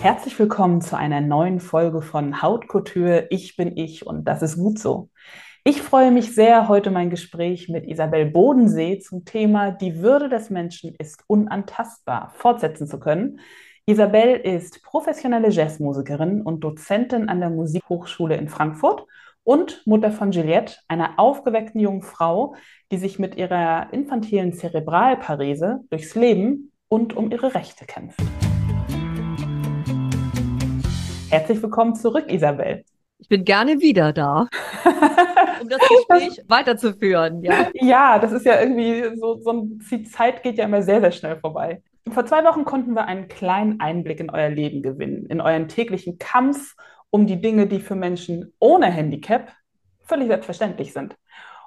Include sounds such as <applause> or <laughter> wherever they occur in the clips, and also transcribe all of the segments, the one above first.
Herzlich willkommen zu einer neuen Folge von Haut Couture. Ich bin ich und das ist gut so. Ich freue mich sehr, heute mein Gespräch mit Isabel Bodensee zum Thema Die Würde des Menschen ist unantastbar fortsetzen zu können. Isabel ist professionelle Jazzmusikerin und Dozentin an der Musikhochschule in Frankfurt und Mutter von Juliette, einer aufgeweckten jungen Frau, die sich mit ihrer infantilen Zerebralparese durchs Leben und um ihre Rechte kämpft. Herzlich willkommen zurück, Isabel. Ich bin gerne wieder da. <laughs> um das Gespräch weiterzuführen. Ja. ja, das ist ja irgendwie so, so die Zeit geht ja immer sehr, sehr schnell vorbei. Vor zwei Wochen konnten wir einen kleinen Einblick in euer Leben gewinnen, in euren täglichen Kampf um die Dinge, die für Menschen ohne Handicap völlig selbstverständlich sind.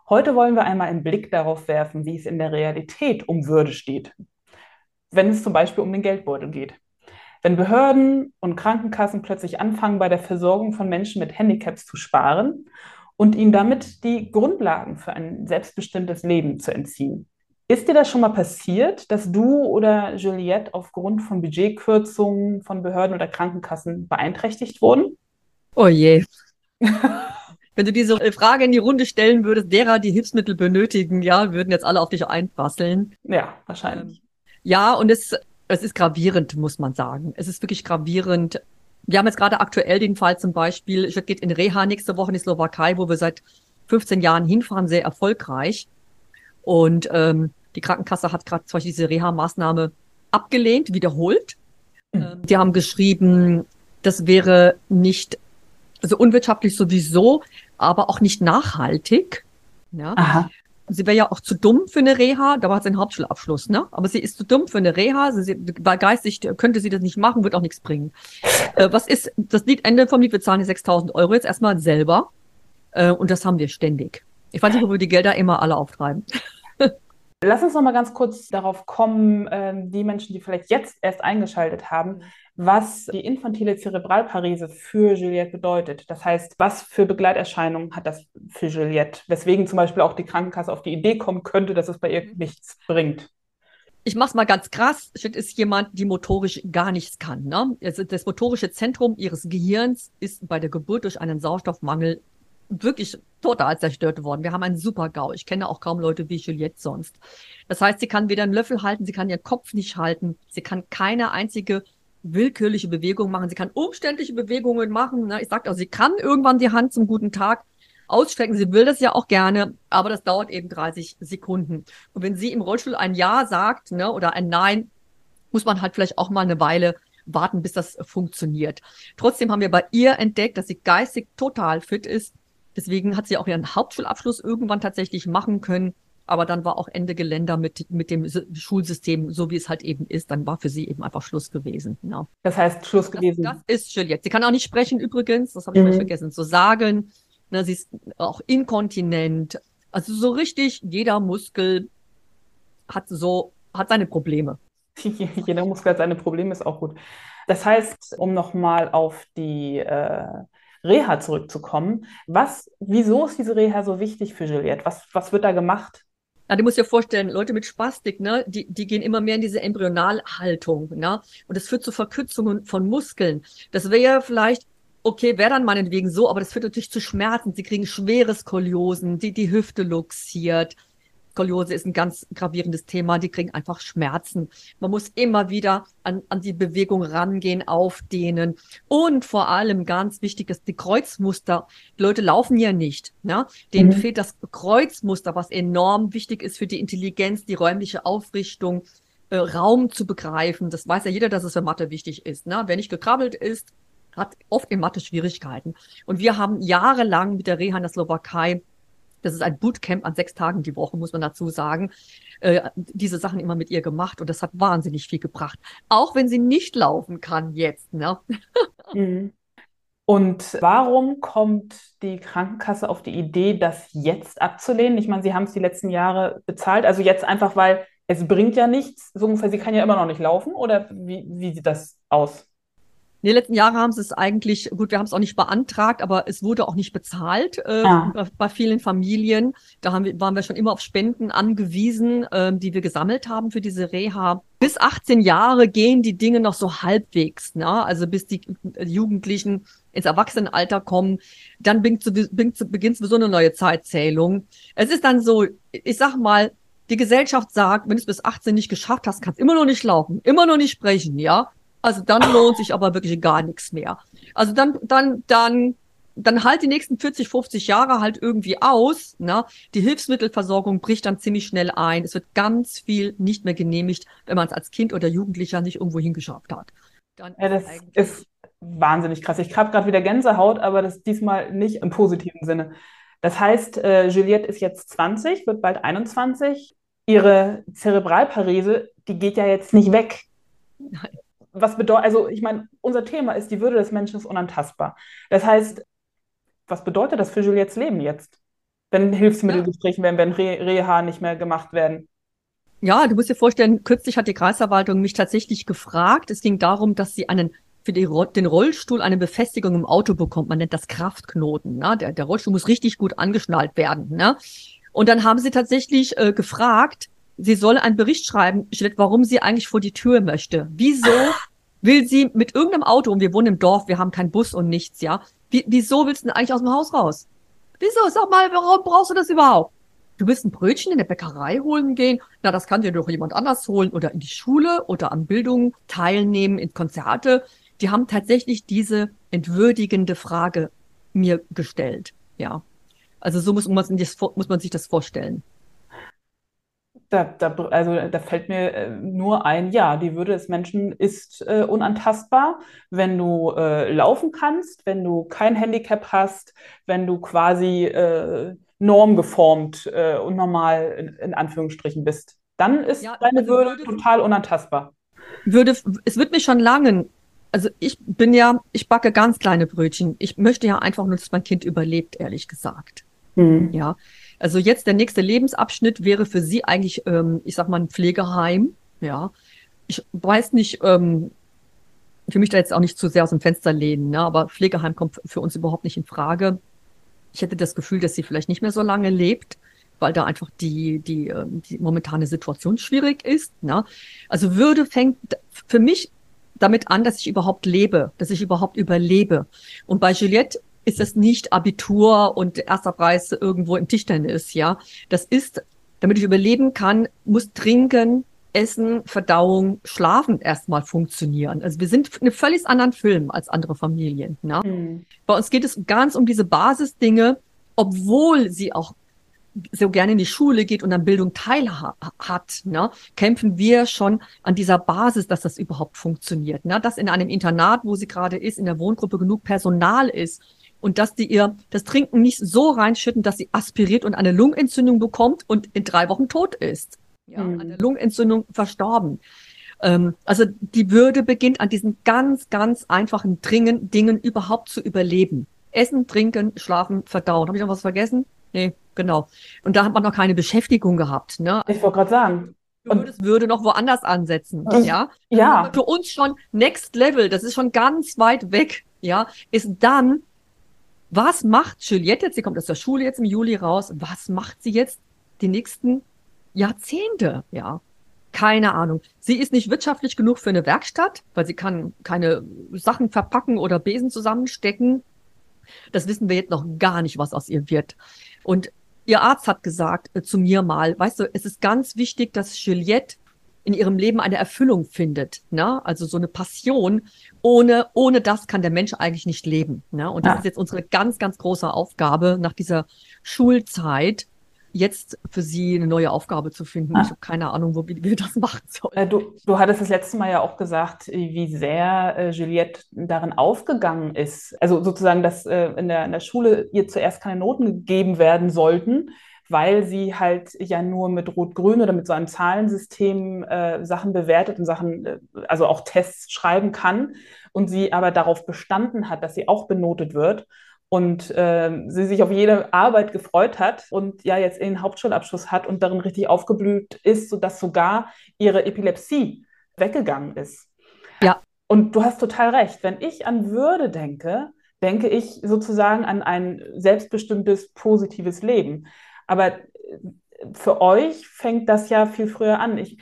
Heute wollen wir einmal einen Blick darauf werfen, wie es in der Realität um Würde steht, wenn es zum Beispiel um den Geldbeutel geht. Wenn Behörden und Krankenkassen plötzlich anfangen, bei der Versorgung von Menschen mit Handicaps zu sparen und ihnen damit die Grundlagen für ein selbstbestimmtes Leben zu entziehen. Ist dir das schon mal passiert, dass du oder Juliette aufgrund von Budgetkürzungen von Behörden oder Krankenkassen beeinträchtigt wurden? Oh je. <laughs> Wenn du diese Frage in die Runde stellen würdest, derer, die Hilfsmittel benötigen, ja, würden jetzt alle auf dich einprasseln. Ja, wahrscheinlich. Ähm, ja, und es, es ist gravierend, muss man sagen. Es ist wirklich gravierend, wir haben jetzt gerade aktuell den Fall zum Beispiel, ich geht in Reha nächste Woche in die Slowakei, wo wir seit 15 Jahren hinfahren, sehr erfolgreich. Und ähm, die Krankenkasse hat gerade zum Beispiel diese Reha-Maßnahme abgelehnt, wiederholt. Mhm. Ähm, die haben geschrieben, das wäre nicht, also unwirtschaftlich sowieso, aber auch nicht nachhaltig. Ja. Aha. Sie wäre ja auch zu dumm für eine Reha, da war sie einen Hauptschulabschluss, ne? Aber sie ist zu dumm für eine Reha, sie, sie, geistig könnte sie das nicht machen, wird auch nichts bringen. Äh, was ist, das Lied Ende vom Lied, wir zahlen die 6000 Euro jetzt erstmal selber. Äh, und das haben wir ständig. Ich weiß nicht, wo wir die Gelder immer alle auftreiben. Lass uns noch mal ganz kurz darauf kommen, äh, die Menschen, die vielleicht jetzt erst eingeschaltet haben, was die infantile Zerebralparese für Juliette bedeutet. Das heißt, was für Begleiterscheinungen hat das für Juliette? Weswegen zum Beispiel auch die Krankenkasse auf die Idee kommen könnte, dass es bei ihr nichts bringt. Ich mach's mal ganz krass. Juliette ist jemand, die motorisch gar nichts kann. Ne? Also das motorische Zentrum ihres Gehirns ist bei der Geburt durch einen Sauerstoffmangel wirklich total zerstört worden. Wir haben einen super GAU. Ich kenne auch kaum Leute wie Juliette sonst. Das heißt, sie kann weder einen Löffel halten, sie kann ihren Kopf nicht halten, sie kann keine einzige willkürliche Bewegung machen. Sie kann umständliche Bewegungen machen. Ne? Ich sagte auch, sie kann irgendwann die Hand zum guten Tag ausstrecken. Sie will das ja auch gerne, aber das dauert eben 30 Sekunden. Und wenn sie im Rollstuhl ein Ja sagt ne, oder ein Nein, muss man halt vielleicht auch mal eine Weile warten, bis das funktioniert. Trotzdem haben wir bei ihr entdeckt, dass sie geistig total fit ist. Deswegen hat sie auch ihren Hauptschulabschluss irgendwann tatsächlich machen können. Aber dann war auch Ende Geländer mit, mit dem Schulsystem, so wie es halt eben ist. Dann war für sie eben einfach Schluss gewesen. Ja. Das heißt, Schluss gewesen. Das, das ist Juliette. Sie kann auch nicht sprechen übrigens, das habe ich mhm. vergessen zu sagen. Ne, sie ist auch inkontinent. Also so richtig, jeder Muskel hat so, hat seine Probleme. <laughs> jeder Muskel hat seine Probleme, ist auch gut. Das heißt, um nochmal auf die äh, Reha zurückzukommen, was, wieso ist diese Reha so wichtig für Juliette? Was, was wird da gemacht? Ja, du musst dir vorstellen, Leute mit Spastik, ne, die, die gehen immer mehr in diese Embryonalhaltung, ne? Und das führt zu Verkürzungen von Muskeln. Das wäre vielleicht, okay, wäre dann meinetwegen so, aber das führt natürlich zu Schmerzen. Sie kriegen schwere Skoliosen, die, die Hüfte luxiert. Skoliose ist ein ganz gravierendes Thema. Die kriegen einfach Schmerzen. Man muss immer wieder an, an die Bewegung rangehen, aufdehnen. Und vor allem ganz wichtig ist die Kreuzmuster. Die Leute laufen ja nicht. Ne? Denen mhm. fehlt das Kreuzmuster, was enorm wichtig ist für die Intelligenz, die räumliche Aufrichtung, äh, Raum zu begreifen. Das weiß ja jeder, dass es für Mathe wichtig ist. Ne? Wer nicht gekrabbelt ist, hat oft in Mathe Schwierigkeiten. Und wir haben jahrelang mit der Reha in der Slowakei das ist ein Bootcamp an sechs Tagen die Woche, muss man dazu sagen. Äh, diese Sachen immer mit ihr gemacht und das hat wahnsinnig viel gebracht. Auch wenn sie nicht laufen kann jetzt. Ne? <laughs> Mhm. Und warum kommt die Krankenkasse auf die Idee, das jetzt abzulehnen? Ich meine, Sie haben es die letzten Jahre bezahlt. Also jetzt einfach, weil es bringt ja nichts. So ungefähr, Sie kann ja immer noch nicht laufen. Oder wie, wie sieht das aus? In den letzten Jahren haben sie es eigentlich, gut, wir haben es auch nicht beantragt, aber es wurde auch nicht bezahlt äh, ah. bei, bei, vielen Familien. Da haben wir, waren wir schon immer auf Spenden angewiesen, äh, die wir gesammelt haben für diese Reha. Bis 18 Jahre gehen die Dinge noch so halbwegs, ne? also bis die Jugendlichen ins Erwachsenenalter kommen, dann beginnt, beginnt sowieso eine neue Zeitzählung. Es ist dann so, ich sag mal, die Gesellschaft sagt, wenn du es bis 18 nicht geschafft hast, kannst immer noch nicht laufen, immer noch nicht sprechen, ja. Also dann lohnt sich aber wirklich gar nichts mehr. Also dann, dann, dann, dann halt die nächsten 40, 50 Jahre halt irgendwie aus. Ne? Die Hilfsmittelversorgung bricht dann ziemlich schnell ein. Es wird ganz viel nicht mehr genehmigt, wenn man es als Kind oder Jugendlicher nicht irgendwo hingeschafft hat. Dann ja, das ist wahnsinnig krass. Ich habe gerade wieder Gänsehaut, aber das diesmal nicht im positiven Sinne. Das heißt, äh, Juliette ist jetzt 20, wird bald 21. Ihre Zerebralparese, die geht ja jetzt nicht weg. Nein was bedeutet, also ich meine, unser Thema ist, die Würde des Menschen ist unantastbar. Das heißt, was bedeutet das für Juliettes Leben jetzt? Wenn Hilfsmittel ja. gestrichen werden, wenn Re Reha nicht mehr gemacht werden? Ja, du musst dir vorstellen, kürzlich hat die Kreisverwaltung mich tatsächlich gefragt. Es ging darum, dass sie einen für die, den Rollstuhl eine Befestigung im Auto bekommt. Man nennt das Kraftknoten. Ne? Der, der Rollstuhl muss richtig gut angeschnallt werden. Ne? Und dann haben sie tatsächlich äh, gefragt, sie soll einen Bericht schreiben, warum sie eigentlich vor die Tür möchte. Wieso will sie mit irgendeinem Auto, und wir wohnen im Dorf, wir haben keinen Bus und nichts, ja? Wie, wieso willst du denn eigentlich aus dem Haus raus? Wieso? Sag mal, warum brauchst du das überhaupt? Du willst ein Brötchen in der Bäckerei holen gehen? Na, das kann dir doch jemand anders holen oder in die Schule oder an Bildung teilnehmen, in Konzerte. Die haben tatsächlich diese entwürdigende Frage mir gestellt, ja. Also so muss man, muss man sich das vorstellen. Da, da, also da fällt mir äh, nur ein, ja, die Würde des Menschen ist äh, unantastbar, wenn du äh, laufen kannst, wenn du kein Handicap hast, wenn du quasi äh, normgeformt äh, und normal in, in, Anführungsstrichen bist. Dann ist ja, deine also Würde, Würde total unantastbar. Würde, es wird mir schon lange, also ich bin ja, ich backe ganz kleine Brötchen. Ich möchte ja einfach nur, dass mein Kind überlebt, ehrlich gesagt. Mhm. Ja. Also jetzt der nächste Lebensabschnitt wäre für Sie eigentlich, ähm, ich sag mal, ein Pflegeheim. Ja. Ich weiß nicht, ähm, für mich da jetzt auch nicht zu sehr aus dem Fenster lehnen, ne? aber Pflegeheim kommt für uns überhaupt nicht in Frage. Ich hätte das Gefühl, dass sie vielleicht nicht mehr so lange lebt, weil da einfach die, die, ähm, die momentane Situation schwierig ist. Ne? Also Würde fängt für mich damit an, dass ich überhaupt lebe, dass ich überhaupt überlebe. Und bei Juliette ist es nicht Abitur und erster Preis irgendwo im Tischtennis, ja. Das ist, damit ich überleben kann, muss Trinken, Essen, Verdauung, Schlafen erstmal funktionieren. Also wir sind in einem völlig anderen Film als andere Familien. Ne? Mhm. Bei uns geht es ganz um diese Basisdinge, obwohl sie auch so gerne in die Schule geht und an Bildung teilhat, ne, kämpfen wir schon an dieser Basis, dass das überhaupt funktioniert. Ne? Dass in einem Internat, wo sie gerade ist, in der Wohngruppe genug Personal ist, und dass die ihr das Trinken nicht so reinschütten, dass sie aspiriert und eine Lungenentzündung bekommt und in drei Wochen tot ist. Ja, mhm. an der Lungenentzündung verstorben. Ähm, also die Würde beginnt an diesen ganz, ganz einfachen Dringen, Dingen überhaupt zu überleben. Essen, trinken, schlafen, verdauen. Habe ich noch was vergessen? Nee, genau. Und da hat man noch keine Beschäftigung gehabt. Ne? Ich wollte gerade sagen. Würdest, würde noch woanders ansetzen. Ich, ja. Ja. Für uns schon Next Level, das ist schon ganz weit weg. Ja, ist dann was macht Juliette jetzt? Sie kommt aus der Schule jetzt im Juli raus. Was macht sie jetzt die nächsten Jahrzehnte? Ja, keine Ahnung. Sie ist nicht wirtschaftlich genug für eine Werkstatt, weil sie kann keine Sachen verpacken oder Besen zusammenstecken. Das wissen wir jetzt noch gar nicht, was aus ihr wird. Und Ihr Arzt hat gesagt äh, zu mir mal, weißt du, es ist ganz wichtig, dass Juliette in ihrem Leben eine Erfüllung findet, ne? Also so eine Passion. Ohne, ohne das kann der Mensch eigentlich nicht leben. Ne? Und das ja. ist jetzt unsere ganz, ganz große Aufgabe nach dieser Schulzeit, jetzt für sie eine neue Aufgabe zu finden. Ah. Ich habe keine Ahnung, wo wir das machen sollen. Äh, du, du hattest das letzte Mal ja auch gesagt, wie sehr äh, Juliette darin aufgegangen ist. Also sozusagen, dass äh, in, der, in der Schule ihr zuerst keine Noten gegeben werden sollten, weil sie halt ja nur mit Rot-Grün oder mit so einem Zahlensystem äh, Sachen bewertet und Sachen, äh, also auch Tests schreiben kann und sie aber darauf bestanden hat, dass sie auch benotet wird und äh, sie sich auf jede Arbeit gefreut hat und ja jetzt den Hauptschulabschluss hat und darin richtig aufgeblüht ist, sodass sogar ihre Epilepsie weggegangen ist. Ja. Und du hast total recht. Wenn ich an Würde denke, denke ich sozusagen an ein selbstbestimmtes, positives Leben. Aber äh, für euch fängt das ja viel früher an. Ich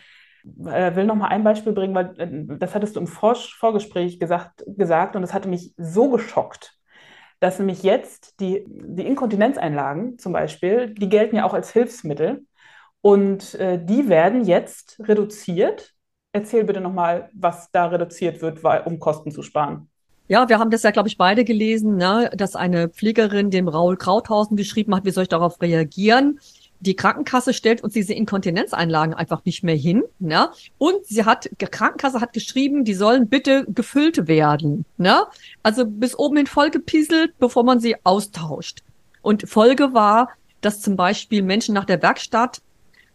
äh, will noch mal ein Beispiel bringen, weil äh, das hattest du im Vor Vorgespräch gesagt, gesagt und das hatte mich so geschockt dass nämlich jetzt die, die Inkontinenzeinlagen zum Beispiel, die gelten ja auch als Hilfsmittel und äh, die werden jetzt reduziert. Erzähl bitte nochmal, was da reduziert wird, weil, um Kosten zu sparen. Ja, wir haben das ja, glaube ich, beide gelesen, ne, dass eine Pflegerin dem Raul Krauthausen geschrieben hat, wie soll ich darauf reagieren? die Krankenkasse stellt uns diese Inkontinenzeinlagen einfach nicht mehr hin. Ne? Und sie hat, die Krankenkasse hat geschrieben, die sollen bitte gefüllt werden. Ne? Also bis oben hin vollgepieselt, bevor man sie austauscht. Und Folge war, dass zum Beispiel Menschen nach der Werkstatt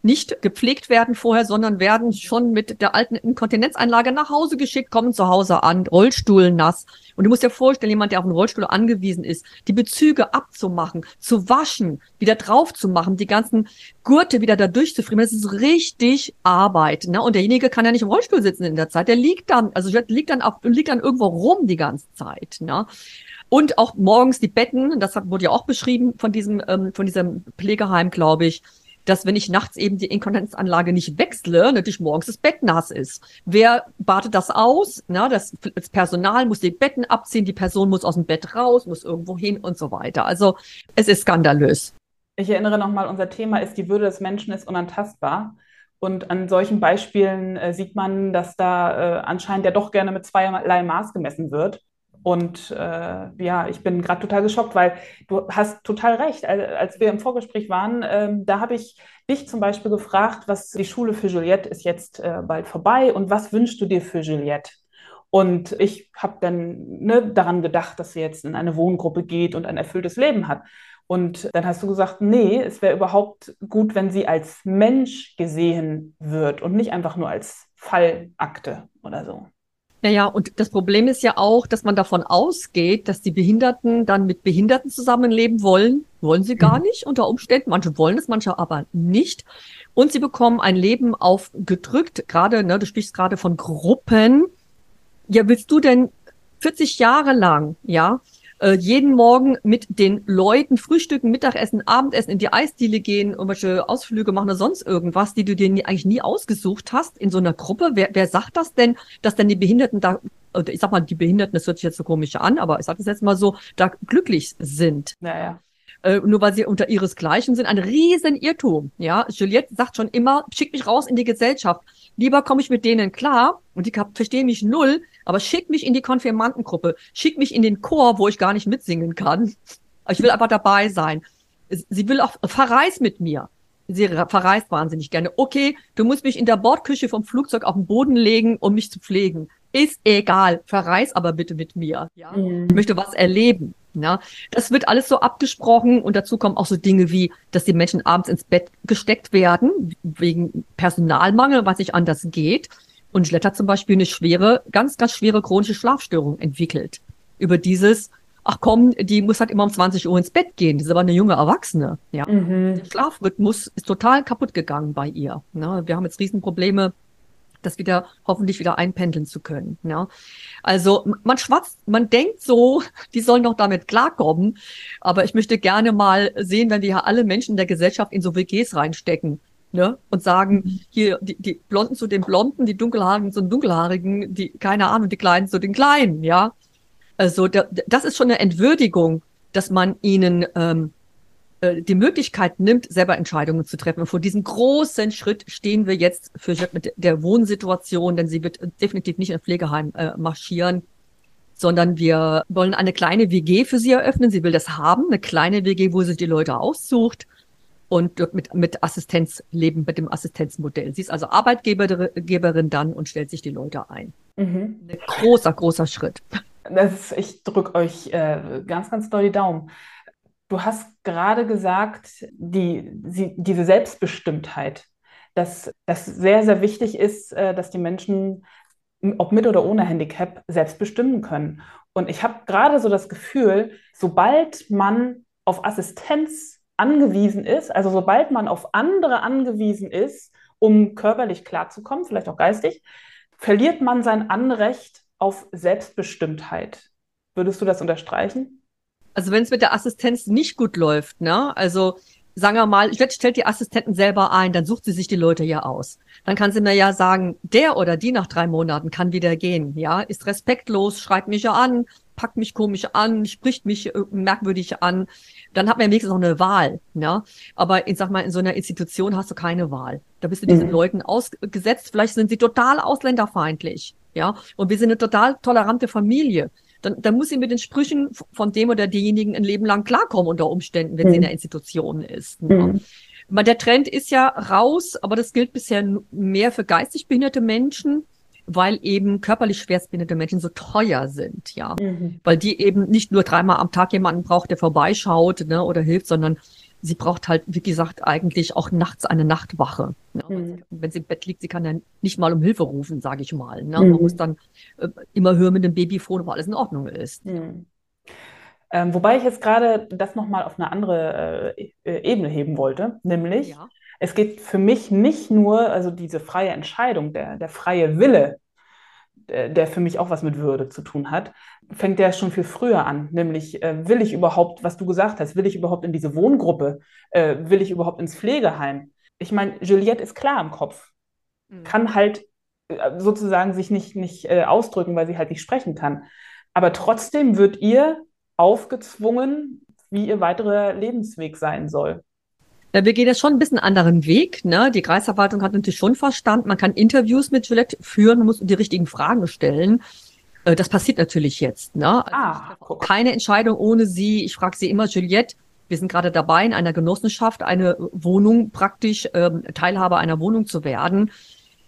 nicht gepflegt werden vorher, sondern werden schon mit der alten Inkontinenzeinlage nach Hause geschickt, kommen zu Hause an, Rollstuhl nass. Und du musst dir vorstellen, jemand, der auf einen Rollstuhl angewiesen ist, die Bezüge abzumachen, zu waschen, wieder drauf zu machen, die ganzen Gurte wieder da durchzufrieren, das ist richtig Arbeit. Ne? Und derjenige kann ja nicht im Rollstuhl sitzen in der Zeit. Der liegt dann, also liegt dann auf, liegt dann irgendwo rum die ganze Zeit. Ne? Und auch morgens die Betten, das wurde ja auch beschrieben von diesem, ähm, von diesem Pflegeheim, glaube ich dass wenn ich nachts eben die Inkontinenzanlage nicht wechsle, natürlich morgens das Bett nass ist. Wer badet das aus? Na, das, das Personal muss die Betten abziehen, die Person muss aus dem Bett raus, muss irgendwo hin und so weiter. Also es ist skandalös. Ich erinnere nochmal, unser Thema ist, die Würde des Menschen ist unantastbar. Und an solchen Beispielen äh, sieht man, dass da äh, anscheinend ja doch gerne mit zweierlei Maß gemessen wird. Und äh, ja, ich bin gerade total geschockt, weil du hast total recht. Als wir im Vorgespräch waren, ähm, da habe ich dich zum Beispiel gefragt, was die Schule für Juliette ist jetzt äh, bald vorbei und was wünschst du dir für Juliette? Und ich habe dann ne, daran gedacht, dass sie jetzt in eine Wohngruppe geht und ein erfülltes Leben hat. Und dann hast du gesagt, nee, es wäre überhaupt gut, wenn sie als Mensch gesehen wird und nicht einfach nur als Fallakte oder so. Naja, und das Problem ist ja auch, dass man davon ausgeht, dass die Behinderten dann mit Behinderten zusammenleben wollen. Wollen sie gar mhm. nicht unter Umständen. Manche wollen es, manche aber nicht. Und sie bekommen ein Leben aufgedrückt. Gerade, ne, du sprichst gerade von Gruppen. Ja, willst du denn 40 Jahre lang, ja, äh, jeden Morgen mit den Leuten frühstücken, Mittagessen, Abendessen, in die Eisdiele gehen, irgendwelche Ausflüge machen oder sonst irgendwas, die du dir nie, eigentlich nie ausgesucht hast in so einer Gruppe. Wer, wer sagt das denn, dass denn die Behinderten da, oder ich sag mal, die Behinderten, das hört sich jetzt so komisch an, aber ich sag das jetzt mal so, da glücklich sind. Naja. Äh, nur weil sie unter ihresgleichen sind, ein riesen Irrtum. Ja, Juliette sagt schon immer, schick mich raus in die Gesellschaft. Lieber komme ich mit denen klar und die verstehen mich null, aber schick mich in die Konfirmandengruppe, schick mich in den Chor, wo ich gar nicht mitsingen kann. Ich will aber dabei sein. Sie will auch verreis mit mir. Sie verreist wahnsinnig gerne. Okay, du musst mich in der Bordküche vom Flugzeug auf den Boden legen, um mich zu pflegen. Ist egal. Verreis aber bitte mit mir. Ja? Mhm. Ich möchte was erleben. Ja, das wird alles so abgesprochen und dazu kommen auch so Dinge wie, dass die Menschen abends ins Bett gesteckt werden, wegen Personalmangel, was nicht anders geht. Und Schletter zum Beispiel eine schwere, ganz, ganz schwere chronische Schlafstörung entwickelt. Über dieses, ach komm, die muss halt immer um 20 Uhr ins Bett gehen. Das ist aber eine junge Erwachsene. Ja. Mhm. Der Schlafrhythmus ist total kaputt gegangen bei ihr. Ja, wir haben jetzt Riesenprobleme das wieder hoffentlich wieder einpendeln zu können. Ja. Also man schwatzt, man denkt so, <laughs> die sollen doch damit klarkommen. Aber ich möchte gerne mal sehen, wenn wir ja alle Menschen der Gesellschaft in so WGs reinstecken. Ne? Und sagen, mhm. hier, die, die Blonden zu den Blonden, die Dunkelhaarigen zu den Dunkelhaarigen, die, keine Ahnung, die Kleinen zu den Kleinen, ja. Also da, das ist schon eine Entwürdigung, dass man ihnen ähm, äh, die Möglichkeit nimmt, selber Entscheidungen zu treffen. Und vor diesem großen Schritt stehen wir jetzt für mit der Wohnsituation, denn sie wird definitiv nicht in Pflegeheim äh, marschieren, sondern wir wollen eine kleine WG für sie eröffnen. Sie will das haben, eine kleine WG, wo sie die Leute aussucht und mit, mit Assistenz leben, mit dem Assistenzmodell. Sie ist also Arbeitgeberin dann und stellt sich die Leute ein. Mhm. Ein großer, großer Schritt. Ist, ich drücke euch äh, ganz, ganz doll die Daumen. Du hast gerade gesagt, die, die, diese Selbstbestimmtheit, dass das sehr, sehr wichtig ist, äh, dass die Menschen, ob mit oder ohne Handicap, selbst bestimmen können. Und ich habe gerade so das Gefühl, sobald man auf Assistenz angewiesen ist, also sobald man auf andere angewiesen ist, um körperlich klarzukommen, vielleicht auch geistig, verliert man sein Anrecht auf Selbstbestimmtheit. Würdest du das unterstreichen? Also wenn es mit der Assistenz nicht gut läuft, ne? Also sagen wir mal, ich stellt die Assistenten selber ein, dann sucht sie sich die Leute ja aus. Dann kann sie mir ja sagen, der oder die nach drei Monaten kann wieder gehen, ja, ist respektlos, schreit mich an, packt mich komisch an, spricht mich äh, merkwürdig an. Dann hat man ja wenigstens noch eine Wahl, ja. Aber ich sag mal, in so einer Institution hast du keine Wahl. Da bist du diesen mhm. Leuten ausgesetzt. Vielleicht sind sie total ausländerfeindlich, ja. Und wir sind eine total tolerante Familie dann, dann muss sie mit den Sprüchen von dem oder derjenigen ein Leben lang klarkommen unter Umständen, wenn mhm. sie in der Institution ist. Ne? Mhm. Der Trend ist ja raus, aber das gilt bisher mehr für geistig behinderte Menschen, weil eben körperlich schwerstbehinderte Menschen so teuer sind, ja. Mhm. Weil die eben nicht nur dreimal am Tag jemanden braucht, der vorbeischaut ne, oder hilft, sondern sie braucht halt, wie gesagt, eigentlich auch nachts eine Nachtwache. Ne? Mhm. Wenn sie im Bett liegt, sie kann ja nicht mal um Hilfe rufen, sage ich mal. Ne? Mhm. Man muss dann äh, immer hören mit dem Babyfon, ob alles in Ordnung ist. Mhm. Ähm, wobei ich jetzt gerade das nochmal auf eine andere äh, äh, Ebene heben wollte, nämlich ja. Es geht für mich nicht nur, also diese freie Entscheidung, der, der freie Wille, der, der für mich auch was mit Würde zu tun hat, fängt der schon viel früher an. Nämlich, äh, will ich überhaupt, was du gesagt hast, will ich überhaupt in diese Wohngruppe? Äh, will ich überhaupt ins Pflegeheim? Ich meine, Juliette ist klar im Kopf, mhm. kann halt äh, sozusagen sich nicht, nicht äh, ausdrücken, weil sie halt nicht sprechen kann. Aber trotzdem wird ihr aufgezwungen, wie ihr weiterer Lebensweg sein soll. Wir gehen jetzt schon ein bisschen anderen Weg. Ne? Die Kreisverwaltung hat natürlich schon verstanden, man kann Interviews mit Juliette führen, man muss die richtigen Fragen stellen. Äh, das passiert natürlich jetzt. Ne? Also ah, keine Entscheidung ohne sie. Ich frage sie immer, Juliette, wir sind gerade dabei, in einer Genossenschaft eine Wohnung praktisch ähm, Teilhabe einer Wohnung zu werden.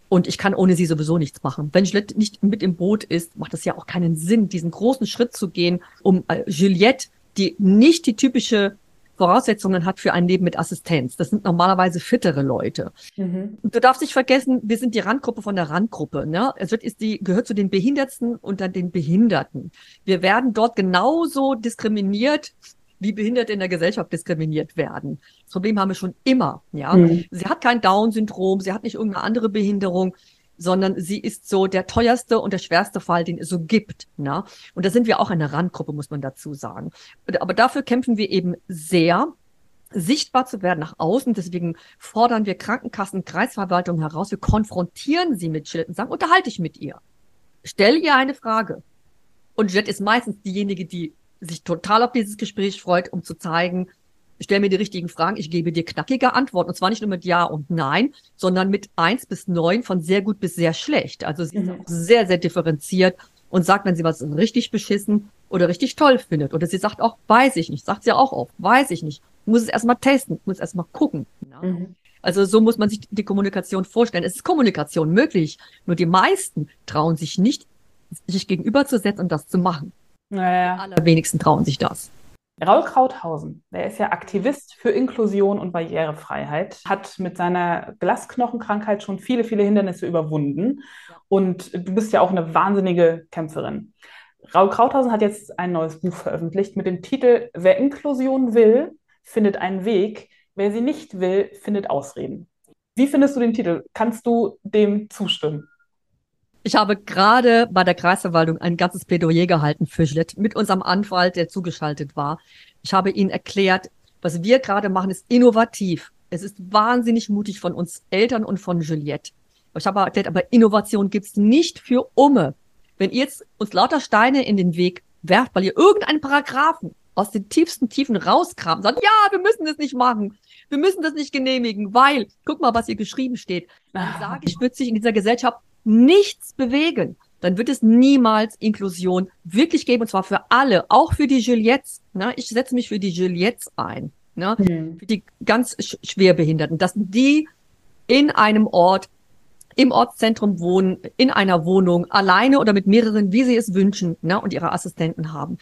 Und ich kann ohne sie sowieso nichts machen. Wenn Juliette nicht mit im Boot ist, macht es ja auch keinen Sinn, diesen großen Schritt zu gehen, um äh, Juliette, die nicht die typische Voraussetzungen hat für ein Leben mit Assistenz. Das sind normalerweise fittere Leute. Mhm. Du darfst nicht vergessen, wir sind die Randgruppe von der Randgruppe. Ne? Es wird, ist die, gehört zu den Behindertsten unter den Behinderten. Wir werden dort genauso diskriminiert, wie Behinderte in der Gesellschaft diskriminiert werden. Das Problem haben wir schon immer. Ja, mhm. sie hat kein Down-Syndrom, sie hat nicht irgendeine andere Behinderung sondern sie ist so der teuerste und der schwerste Fall, den es so gibt. Ne? Und da sind wir auch eine Randgruppe, muss man dazu sagen. Aber dafür kämpfen wir eben sehr, sichtbar zu werden nach außen. Deswegen fordern wir Krankenkassen, Kreisverwaltung heraus. Wir konfrontieren sie mit Jill und sagen, unterhalte ich mit ihr. Stell ihr eine Frage. Und Jet ist meistens diejenige, die sich total auf dieses Gespräch freut, um zu zeigen, stell mir die richtigen Fragen, ich gebe dir knackige Antworten. Und zwar nicht nur mit Ja und Nein, sondern mit eins bis neun von sehr gut bis sehr schlecht. Also sie ist mhm. auch sehr, sehr differenziert und sagt, wenn sie was richtig beschissen oder richtig toll findet. Oder sie sagt auch, weiß ich nicht, sagt sie auch oft, weiß ich nicht. Muss es erstmal testen, muss erstmal gucken. Ja. Mhm. Also so muss man sich die Kommunikation vorstellen. Es ist Kommunikation möglich, nur die meisten trauen sich nicht, sich gegenüberzusetzen und das zu machen. Naja. Die allerwenigsten trauen sich das. Raul Krauthausen, der ist ja Aktivist für Inklusion und Barrierefreiheit, hat mit seiner Glasknochenkrankheit schon viele, viele Hindernisse überwunden. Und du bist ja auch eine wahnsinnige Kämpferin. Raul Krauthausen hat jetzt ein neues Buch veröffentlicht mit dem Titel Wer Inklusion will, findet einen Weg. Wer sie nicht will, findet Ausreden. Wie findest du den Titel? Kannst du dem zustimmen? Ich habe gerade bei der Kreisverwaltung ein ganzes Plädoyer gehalten für Schlitt mit unserem Anwalt, der zugeschaltet war. Ich habe ihnen erklärt, was wir gerade machen, ist innovativ. Es ist wahnsinnig mutig von uns Eltern und von Juliette. Ich habe erklärt, aber Innovation gibt's nicht für Umme. Wenn ihr jetzt uns lauter Steine in den Weg werft, weil ihr irgendeinen Paragraphen aus den tiefsten Tiefen rauskramen, sagen, ja, wir müssen das nicht machen, wir müssen das nicht genehmigen, weil, guck mal, was hier geschrieben steht. Dann sage ich, wird sich in dieser Gesellschaft nichts bewegen. Dann wird es niemals Inklusion wirklich geben, und zwar für alle, auch für die Juliettes. Ne? Ich setze mich für die Juliettes ein, ne? Mhm. für die ganz schwerbehinderten, dass die in einem Ort im Ortszentrum wohnen, in einer Wohnung, alleine oder mit mehreren, wie sie es wünschen, ne, und ihre Assistenten haben.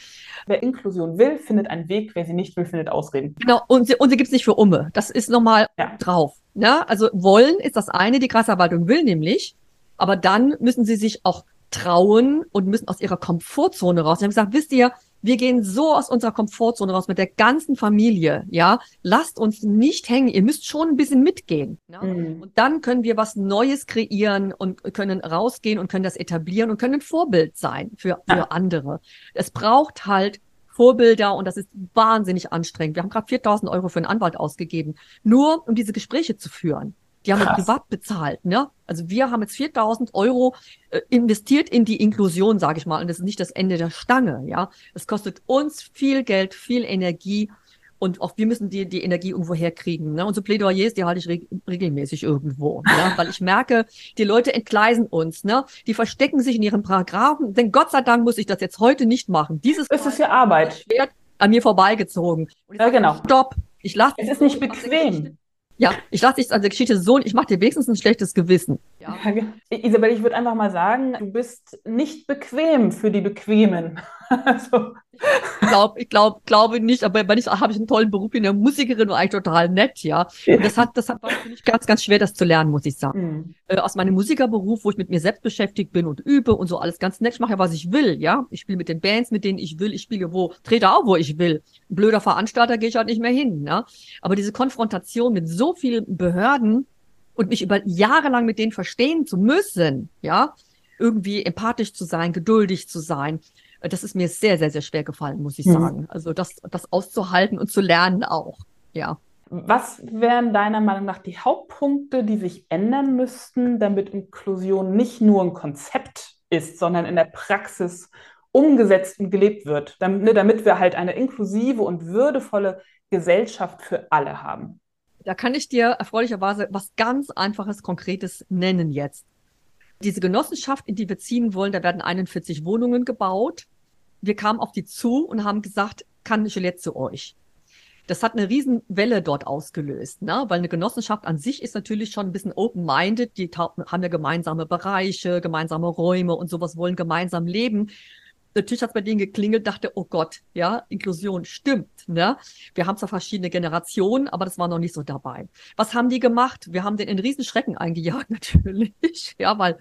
Wer Inklusion will, findet einen Weg. Wer sie nicht will, findet Ausreden. Genau, und sie, und sie gibt es nicht für Umme. Das ist nochmal ja. drauf. Ne? Also wollen ist das eine, die Kreisverwaltung will nämlich, aber dann müssen sie sich auch trauen und müssen aus ihrer Komfortzone raus. Sie haben gesagt, wisst ihr, wir gehen so aus unserer Komfortzone raus mit der ganzen Familie, ja. Lasst uns nicht hängen. Ihr müsst schon ein bisschen mitgehen. Ja? Mhm. Und dann können wir was Neues kreieren und können rausgehen und können das etablieren und können ein Vorbild sein für, für ja. andere. Es braucht halt Vorbilder und das ist wahnsinnig anstrengend. Wir haben gerade 4000 Euro für einen Anwalt ausgegeben, nur um diese Gespräche zu führen. Die haben wir privat bezahlt. Ne? Also wir haben jetzt 4000 Euro äh, investiert in die Inklusion, sage ich mal. Und das ist nicht das Ende der Stange. Ja, Es kostet uns viel Geld, viel Energie. Und auch wir müssen die, die Energie irgendwo herkriegen. Ne? Unsere Plädoyers, die halte ich reg regelmäßig irgendwo. Ne? <laughs> Weil ich merke, die Leute entgleisen uns. Ne? Die verstecken sich in ihren Paragraphen. Denn Gott sei Dank muss ich das jetzt heute nicht machen. Dieses es ist ja Arbeit. Schwert an mir vorbeigezogen. ja, genau. Stopp. Ich lasse es ist nicht bequem. Ja, ich lasse dich an der Geschichte so, ich mache dir wenigstens ein schlechtes Gewissen. Ja. <laughs> Isabel, ich würde einfach mal sagen, du bist nicht bequem für die Bequemen. <laughs> also. Ich glaube ich glaub, glaube nicht, aber bei ich habe ich einen tollen Beruf, bin ja Musikerin und eigentlich total nett, ja. Und das hat, das hat war für mich ganz, ganz schwer, das zu lernen, muss ich sagen. Mhm. Äh, aus meinem Musikerberuf, wo ich mit mir selbst beschäftigt bin und übe und so alles ganz nett. Ich mache ja, was ich will, ja. Ich spiele mit den Bands, mit denen ich will. Ich spiele wo, trete auch, wo ich will. Ein blöder Veranstalter gehe ich halt nicht mehr hin, ne? Aber diese Konfrontation mit so vielen Behörden und mich über Jahre lang mit denen verstehen zu müssen, ja, irgendwie empathisch zu sein, geduldig zu sein, das ist mir sehr, sehr, sehr schwer gefallen, muss ich mhm. sagen. Also das, das auszuhalten und zu lernen auch, ja. Was wären deiner Meinung nach die Hauptpunkte, die sich ändern müssten, damit Inklusion nicht nur ein Konzept ist, sondern in der Praxis umgesetzt und gelebt wird, damit, ne, damit wir halt eine inklusive und würdevolle Gesellschaft für alle haben? Da kann ich dir erfreulicherweise was ganz Einfaches, Konkretes nennen jetzt. Diese Genossenschaft, in die wir ziehen wollen, da werden 41 Wohnungen gebaut. Wir kamen auf die zu und haben gesagt, kann Gillette zu euch? Das hat eine Riesenwelle dort ausgelöst, ne? weil eine Genossenschaft an sich ist natürlich schon ein bisschen open-minded. Die haben ja gemeinsame Bereiche, gemeinsame Räume und sowas, wollen gemeinsam leben. Natürlich hat es bei denen geklingelt, dachte, oh Gott, ja, Inklusion stimmt. Ne? Wir haben zwar verschiedene Generationen, aber das war noch nicht so dabei. Was haben die gemacht? Wir haben den in Riesenschrecken eingejagt, <laughs> natürlich, ja, weil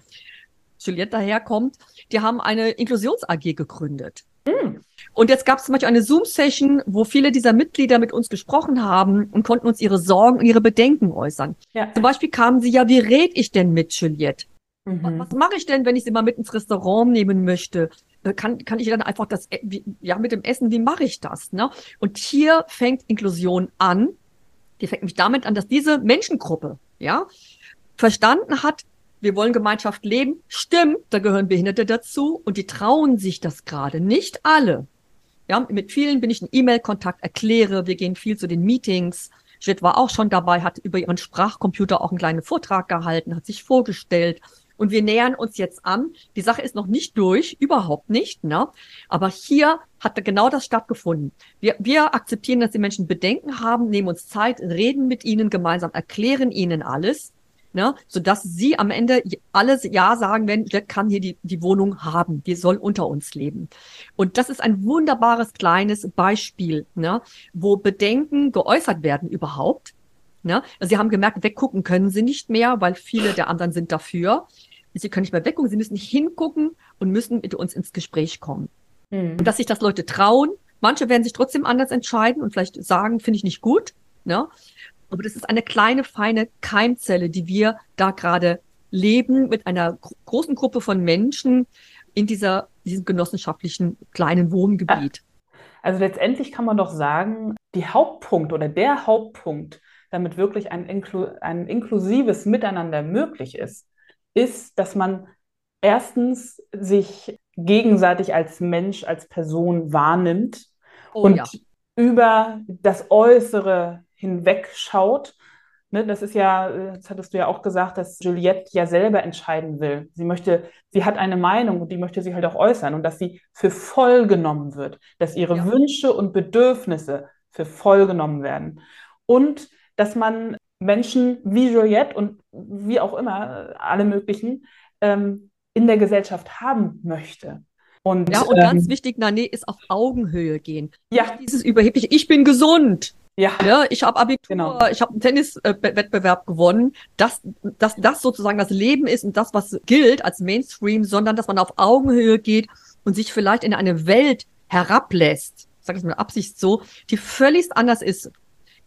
Juliette daherkommt. Die haben eine Inklusions-AG gegründet. Mm. Und jetzt gab es zum Beispiel eine Zoom-Session, wo viele dieser Mitglieder mit uns gesprochen haben und konnten uns ihre Sorgen und ihre Bedenken äußern. Ja. Zum Beispiel kamen sie ja, wie red ich denn mit Juliette? Mhm. Was mache ich denn, wenn ich sie mal mit ins Restaurant nehmen möchte? Äh, kann, kann ich dann einfach das, äh, ja, mit dem Essen, wie mache ich das? Ne? Und hier fängt Inklusion an. Die fängt mich damit an, dass diese Menschengruppe, ja, verstanden hat, wir wollen Gemeinschaft leben. Stimmt, da gehören Behinderte dazu und die trauen sich das gerade. Nicht alle. Ja, mit vielen bin ich in E-Mail-Kontakt, erkläre, wir gehen viel zu den Meetings. Jet war auch schon dabei, hat über ihren Sprachcomputer auch einen kleinen Vortrag gehalten, hat sich vorgestellt und wir nähern uns jetzt an. Die Sache ist noch nicht durch, überhaupt nicht, ne? Aber hier hat genau das stattgefunden. Wir, wir akzeptieren, dass die Menschen Bedenken haben, nehmen uns Zeit, reden mit ihnen gemeinsam, erklären ihnen alles, ne? Sodass sie am Ende alles Ja sagen, wenn Jet kann hier die, die Wohnung haben, die soll unter uns leben. Und das ist ein wunderbares kleines Beispiel, ne? Wo Bedenken geäußert werden überhaupt Ne? Also sie haben gemerkt, weggucken können sie nicht mehr, weil viele der anderen sind dafür. Sie können nicht mehr weggucken, sie müssen hingucken und müssen mit uns ins Gespräch kommen. Mhm. Und dass sich das Leute trauen. Manche werden sich trotzdem anders entscheiden und vielleicht sagen, finde ich nicht gut. Ne? Aber das ist eine kleine, feine Keimzelle, die wir da gerade leben mit einer großen Gruppe von Menschen in dieser, diesem genossenschaftlichen kleinen Wohngebiet. Also letztendlich kann man doch sagen, die Hauptpunkt oder der Hauptpunkt damit wirklich ein, inklu ein inklusives Miteinander möglich ist, ist, dass man erstens sich gegenseitig als Mensch, als Person wahrnimmt oh, und ja. über das Äußere hinwegschaut. Ne, das ist ja, das hattest du ja auch gesagt, dass Juliette ja selber entscheiden will. Sie möchte, sie hat eine Meinung und die möchte sie halt auch äußern und dass sie für voll genommen wird, dass ihre ja. Wünsche und Bedürfnisse für voll genommen werden. Und dass man Menschen wie Juliette und wie auch immer, alle möglichen, ähm, in der Gesellschaft haben möchte. Und, ja, und ähm, ganz wichtig, Nane, ist auf Augenhöhe gehen. Ja. Dieses überhebliche, ich bin gesund. Ja. ja ich habe Abitur, genau. ich habe einen Tenniswettbewerb gewonnen. Dass, dass das sozusagen das Leben ist und das, was gilt als Mainstream, sondern dass man auf Augenhöhe geht und sich vielleicht in eine Welt herablässt, sag ich mal Absicht so, die völlig anders ist.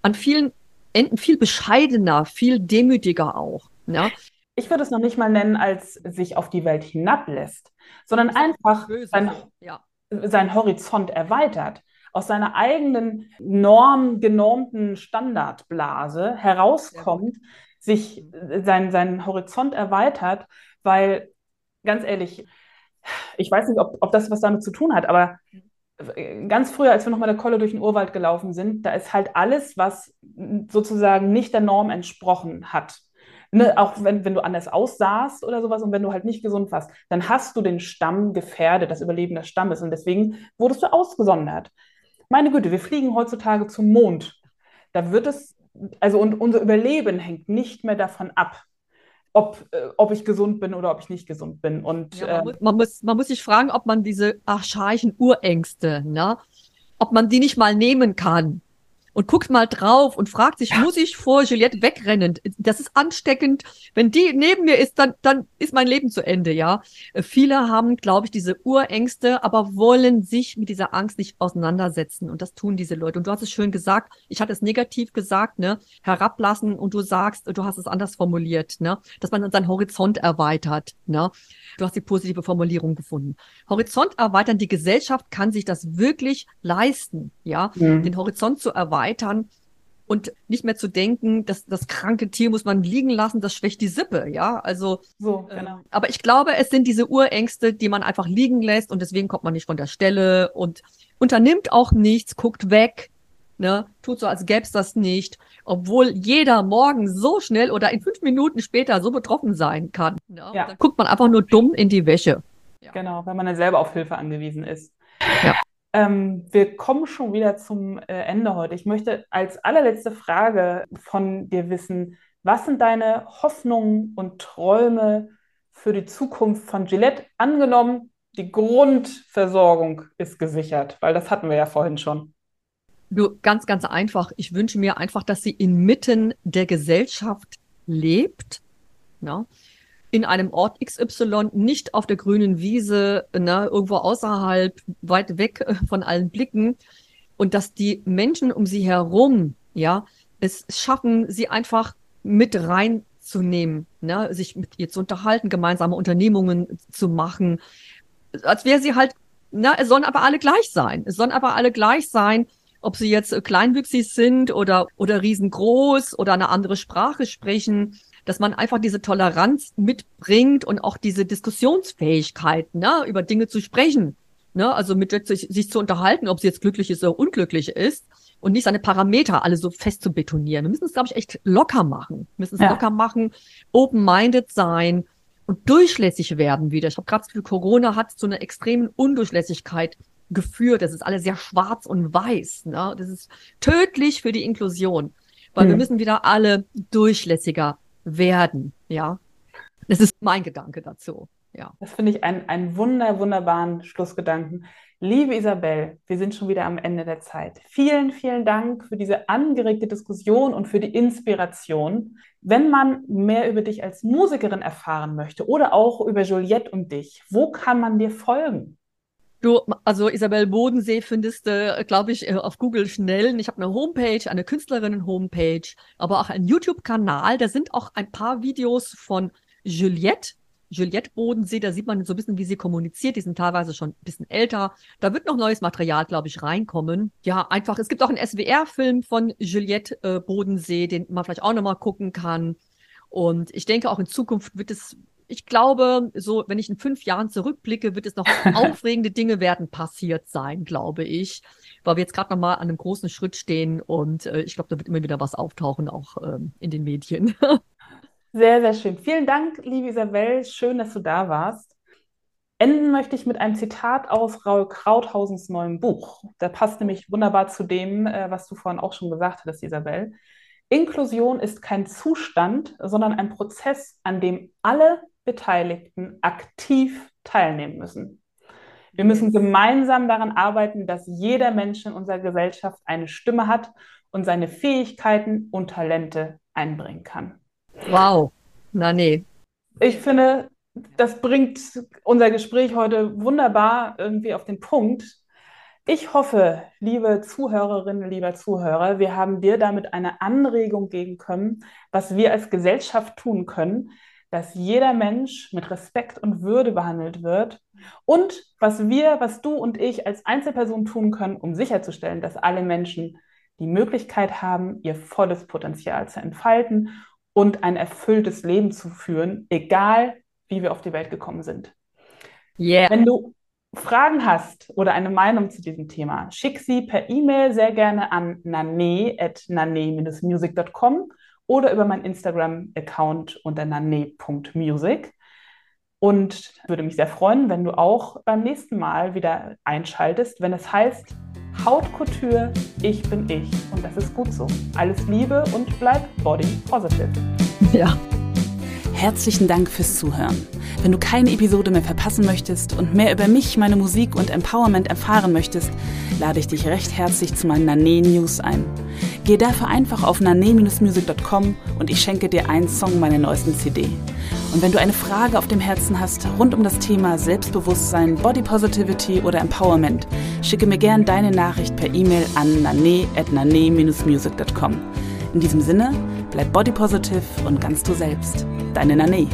An vielen Enden viel bescheidener, viel demütiger auch. Ja ich würde es noch nicht mal nennen, als sich auf die Welt hinablässt, sondern einfach sein, ja. seinen Horizont erweitert, aus seiner eigenen normgenormten Standardblase herauskommt, ja. sich sein, seinen Horizont erweitert, weil ganz ehrlich, ich weiß nicht, ob, ob das was damit zu tun hat, aber ganz früher, als wir noch mal der Kolle durch den Urwald gelaufen sind, da ist halt alles, was sozusagen nicht der Norm entsprochen hat, ne, auch wenn, wenn du anders aussahst oder sowas und wenn du halt nicht gesund warst, dann hast du den Stamm gefährdet, das Überleben des Stammes und deswegen wurdest du ausgesondert. Meine Güte, wir fliegen heutzutage zum Mond. Da wird es, also und unser Überleben hängt nicht mehr davon ab, ob, äh, ob ich gesund bin oder ob ich nicht gesund bin. Und, ja, man, äh, muss, man, muss, man muss sich fragen, ob man diese archaischen Urängste, ne, ob man die nicht mal nehmen kann und guckt mal drauf und fragt sich, ja. muss ich vor Juliette wegrennen? Das ist ansteckend. Wenn die neben mir ist, dann, dann ist mein Leben zu Ende, ja. Äh, viele haben, glaube ich, diese Urängste, aber wollen sich mit dieser Angst nicht auseinandersetzen. Und das tun diese Leute. Und du hast es schön gesagt. Ich hatte es negativ gesagt, ne? Herablassen und du sagst, du hast es anders formuliert, ne? Dass man seinen Horizont erweitert, ne? Du hast die positive Formulierung gefunden. Horizont erweitern. Die Gesellschaft kann sich das wirklich leisten, ja? Mhm. Den Horizont zu erweitern erweitern und nicht mehr zu denken, dass das kranke Tier muss man liegen lassen, das schwächt die Sippe, ja. Also, so, äh, genau. äh, aber ich glaube, es sind diese Urängste, die man einfach liegen lässt und deswegen kommt man nicht von der Stelle und unternimmt auch nichts, guckt weg, ne, tut so, als gäbe es das nicht, obwohl jeder morgen so schnell oder in fünf Minuten später so betroffen sein kann. Ne? Ja. Dann guckt man einfach nur dumm in die Wäsche. Ja. Genau, wenn man dann selber auf Hilfe angewiesen ist. Ja. Ähm, wir kommen schon wieder zum äh, Ende heute. Ich möchte als allerletzte Frage von dir wissen, was sind deine Hoffnungen und Träume für die Zukunft von Gillette? Angenommen, die Grundversorgung ist gesichert, weil das hatten wir ja vorhin schon. Du, ganz, ganz einfach. Ich wünsche mir einfach, dass sie inmitten der Gesellschaft lebt. Ja? In einem Ort XY, nicht auf der grünen Wiese, ne, irgendwo außerhalb, weit weg äh, von allen Blicken. Und dass die Menschen um sie herum, ja, es schaffen, sie einfach mit reinzunehmen, ne, sich mit ihr zu unterhalten, gemeinsame Unternehmungen zu machen. Als wäre sie halt, na, es sollen aber alle gleich sein. Es sollen aber alle gleich sein, ob sie jetzt kleinwüchsig sind oder, oder riesengroß oder eine andere Sprache sprechen dass man einfach diese Toleranz mitbringt und auch diese Diskussionsfähigkeit, ne, über Dinge zu sprechen. Ne, also mit sich, sich zu unterhalten, ob sie jetzt glücklich ist oder unglücklich ist und nicht seine Parameter alle so fest zu betonieren. Wir müssen es, glaube ich, echt locker machen. Wir müssen es ja. locker machen, open-minded sein und durchlässig werden wieder. Ich habe gerade für Corona hat zu einer extremen Undurchlässigkeit geführt. Das ist alles sehr schwarz und weiß. Ne? Das ist tödlich für die Inklusion, weil hm. wir müssen wieder alle durchlässiger werden, ja. Das ist mein Gedanke dazu, ja. Das finde ich einen, wunder, wunderbaren Schlussgedanken. Liebe Isabel, wir sind schon wieder am Ende der Zeit. Vielen, vielen Dank für diese angeregte Diskussion und für die Inspiration. Wenn man mehr über dich als Musikerin erfahren möchte oder auch über Juliette und dich, wo kann man dir folgen? Du, also Isabel Bodensee findest du, glaube ich, äh, auf Google schnell. Ich habe eine Homepage, eine Künstlerinnen-Homepage, aber auch einen YouTube-Kanal. Da sind auch ein paar Videos von Juliette. Juliette Bodensee, da sieht man so ein bisschen, wie sie kommuniziert. Die sind teilweise schon ein bisschen älter. Da wird noch neues Material, glaube ich, reinkommen. Ja, einfach, es gibt auch einen SWR-Film von Juliette äh, Bodensee, den man vielleicht auch nochmal gucken kann. Und ich denke, auch in Zukunft wird es ich glaube, so, wenn ich in fünf Jahren zurückblicke, wird es noch <laughs> aufregende Dinge werden passiert sein, glaube ich. weil wir jetzt gerade nochmal an einem großen Schritt stehen und äh, ich glaube, da wird immer wieder was auftauchen, auch ähm, in den Medien. <laughs> sehr, sehr schön. Vielen Dank, liebe Isabel. Schön, dass du da warst. Enden möchte ich mit einem Zitat aus Raul Krauthausens neuem Buch. Da passt nämlich wunderbar zu dem, äh, was du vorhin auch schon gesagt hattest, Isabel. Inklusion ist kein Zustand, sondern ein Prozess, an dem alle Beteiligten aktiv teilnehmen müssen. Wir müssen gemeinsam daran arbeiten, dass jeder Mensch in unserer Gesellschaft eine Stimme hat und seine Fähigkeiten und Talente einbringen kann. Wow, na nee. Ich finde, das bringt unser Gespräch heute wunderbar irgendwie auf den Punkt. Ich hoffe, liebe Zuhörerinnen, lieber Zuhörer, wir haben dir damit eine Anregung geben können, was wir als Gesellschaft tun können, dass jeder Mensch mit Respekt und Würde behandelt wird und was wir, was du und ich als Einzelperson tun können, um sicherzustellen, dass alle Menschen die Möglichkeit haben, ihr volles Potenzial zu entfalten und ein erfülltes Leben zu führen, egal wie wir auf die Welt gekommen sind. Yeah. Wenn du Fragen hast oder eine Meinung zu diesem Thema, schick sie per E-Mail sehr gerne an nane.nane-music.com oder über meinen Instagram-Account unter nane.music. Und würde mich sehr freuen, wenn du auch beim nächsten Mal wieder einschaltest, wenn es heißt Hautkultur, ich bin ich. Und das ist gut so. Alles Liebe und bleib body positive. Ja. Herzlichen Dank fürs Zuhören. Wenn du keine Episode mehr verpassen möchtest und mehr über mich, meine Musik und Empowerment erfahren möchtest, lade ich dich recht herzlich zu meinen Nane News ein. Geh dafür einfach auf nane-music.com und ich schenke dir einen Song meiner neuesten CD. Und wenn du eine Frage auf dem Herzen hast rund um das Thema Selbstbewusstsein, Body Positivity oder Empowerment, schicke mir gern deine Nachricht per E-Mail an nane-music.com. In diesem Sinne, bleib body positive und ganz du selbst. Deine Nane.